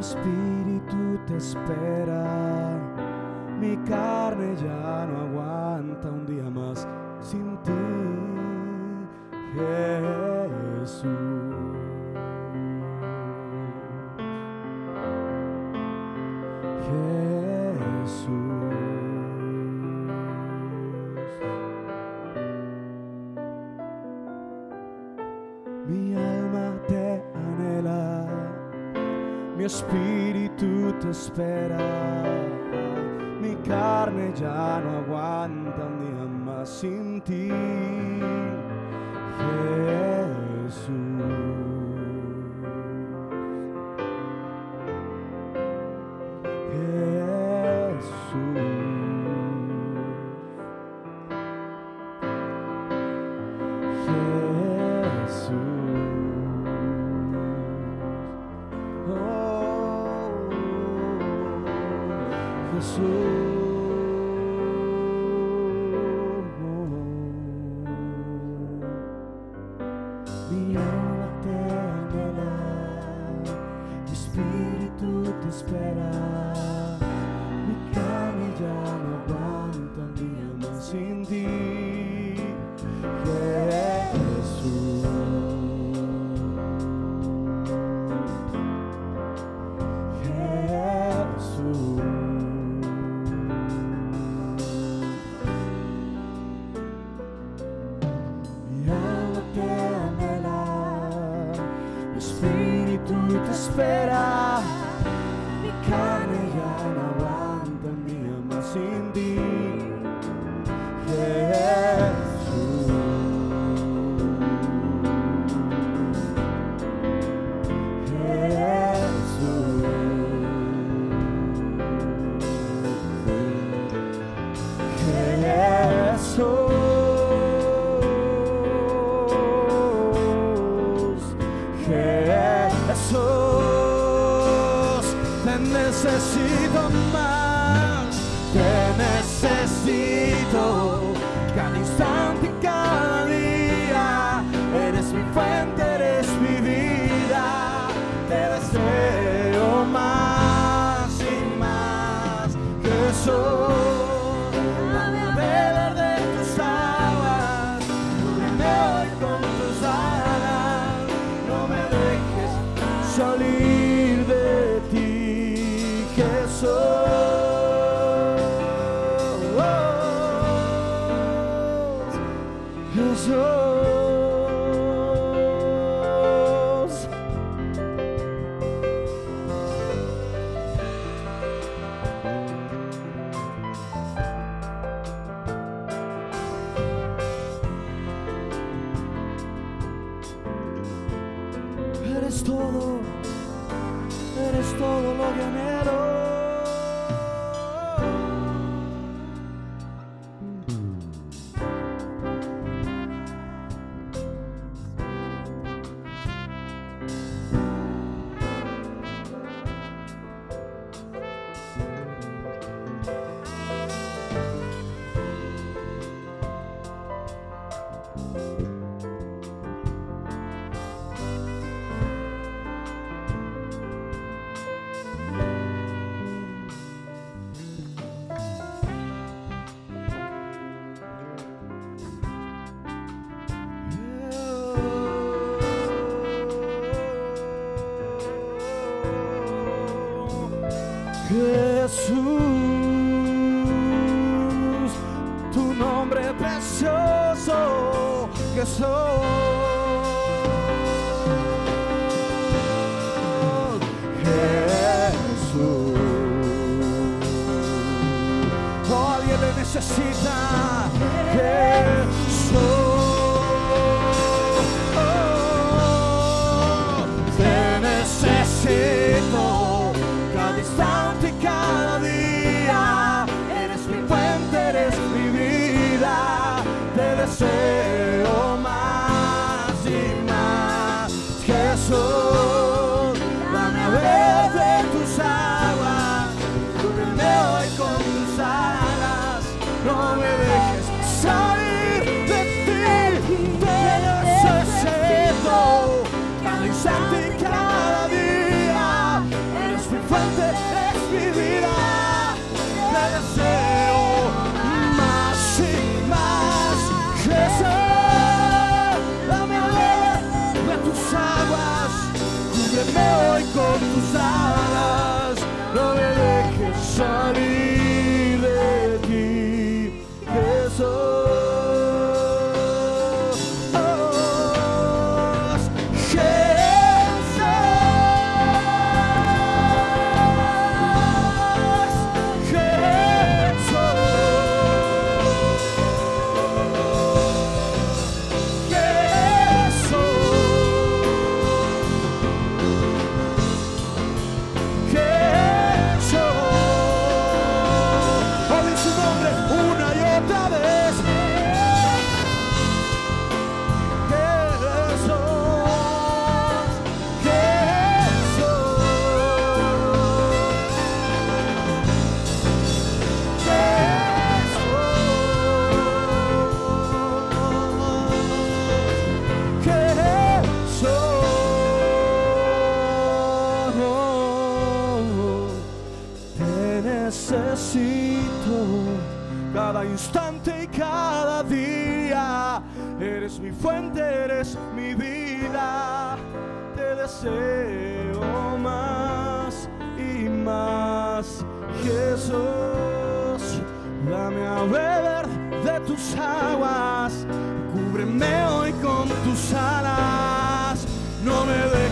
espíritu te espera, mi carne ya no aguanta un día más sin ti, Jesús. Jesús. Mi alma te anhela, mi espíritu te espera, mi carne ya no aguanta un día más sin ti, Jesús. Oh, Jesús. Mi alma te anhela, mi espíritu te espera, te espera, mi carne te necesito más, te necesito. Cada instante y cada día, eres mi fuente, eres mi vida, te deseo más y más, Jesús, Eres todo, eres todo lo que anhelo. Jesús, tu nombre precioso, Jesús. Jesús. Oh, alguien le necesita. Constante y cada día. Eres mi fuente, eres mi vida. Te deseo más y más, Jesús. Dame a beber de tus aguas, cúbreme hoy con tus alas. No me dejes